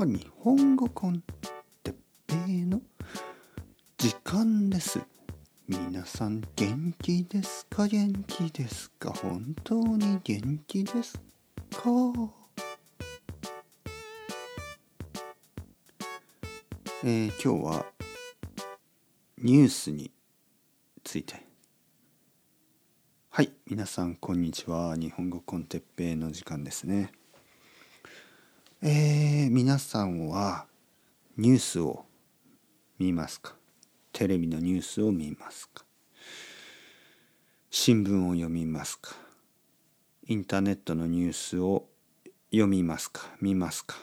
あ日本語コンテッペイの時間です。皆さん元気ですか？元気ですか？本当に元気ですか？えー、今日はニュースについて。はい皆さんこんにちは。日本語コンテッペイの時間ですね。えー、皆さんはニュースを見ますか？テレビのニュースを見ますか？新聞を読みますか？インターネットのニュースを読みますか？見ますか？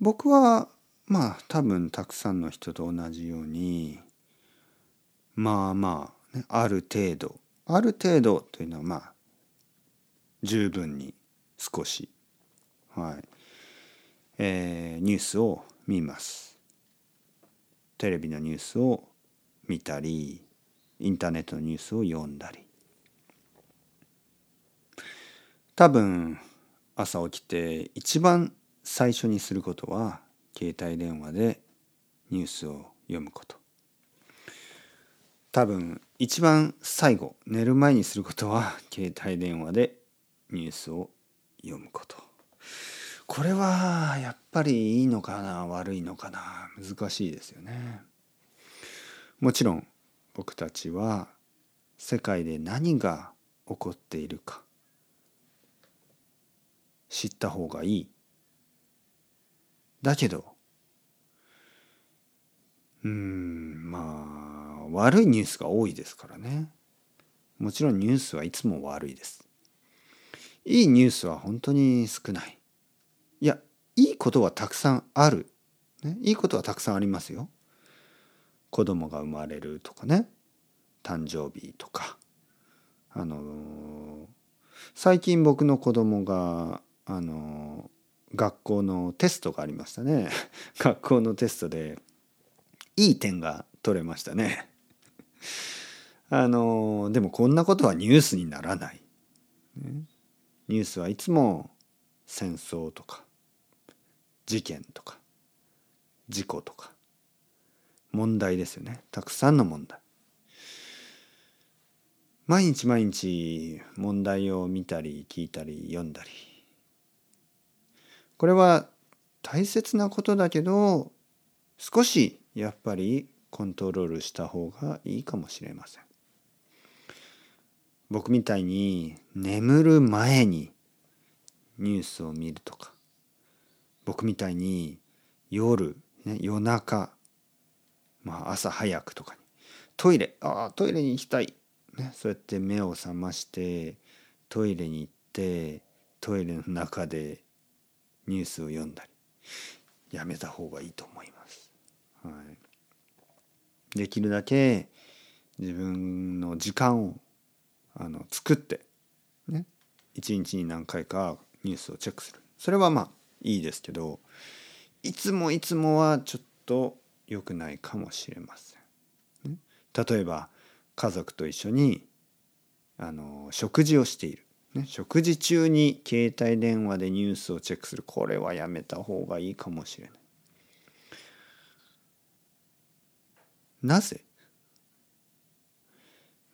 僕はまあ多分たくさんの人と同じようにまあまあ、ね、ある程度ある程度というのはまあ十分に少しはい。えー、ニュースを見ます。テレビのニュースを見たりインターネットのニュースを読んだり。多分朝起きて一番最初にすることは携帯電話でニュースを読むこと。多分一番最後寝る前にすることは携帯電話でニュースを読むこと。これはやっぱりいいのかな？悪いのかな？難しいですよね。もちろん僕たちは世界で何が起こっているか知った方がいい。だけどうんまあ悪いニュースが多いですからね。もちろんニュースはいつも悪いです。いいニュースは本当に少ない。いやいいことはたくさんある、ね、いいことはたくさんありますよ。子供が生まれるとかね。誕生日とか。あのー、最近僕の子供があのー、学校のテストがありましたね。学校のテストでいい点が取れましたね。あの、でもこんなことはニュースにならない、ニュースはいつも戦争とか事件とか事故とか問題ですよね。たくさんの問題。毎日毎日問題を見たり聞いたり読んだり。これは大切なことだけど少しやっぱりコントロールした方がいいかもしれません。僕みたいに眠る前にニュースを見るとか僕みたいに夜、ね、夜中、まあ、朝早くとかにトイレああトイレに行きたい、ね、そうやって目を覚ましてトイレに行ってトイレの中でニュースを読んだりやめた方がいいと思います。はい、できるだけ自分の時間をあの作ってね一日に何回かニュースをチェックする。それはまあいいですけどいつもいつもはちょっと良くないかもしれません。例えば家族と一緒にあの食事をしている、ね、食事中に携帯電話でニュースをチェックする。これはやめた方がいいかもしれない。なぜ？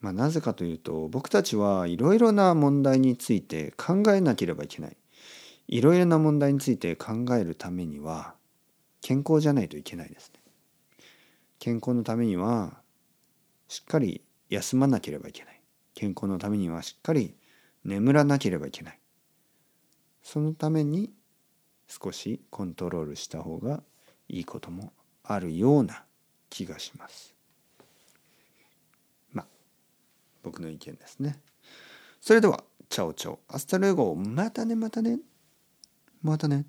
まあ、なぜかというと僕たちはいろいろな問題について考えなければいけない。いろいろな問題について考えるためには健康じゃないといけないですね。健康のためにはしっかり休まなければいけない。健康のためにはしっかり眠らなければいけない。そのために少しコントロールした方がいいこともあるような気がします。まあ僕の意見ですね。それでは ciao ciao hasta luego またねまたね。またね。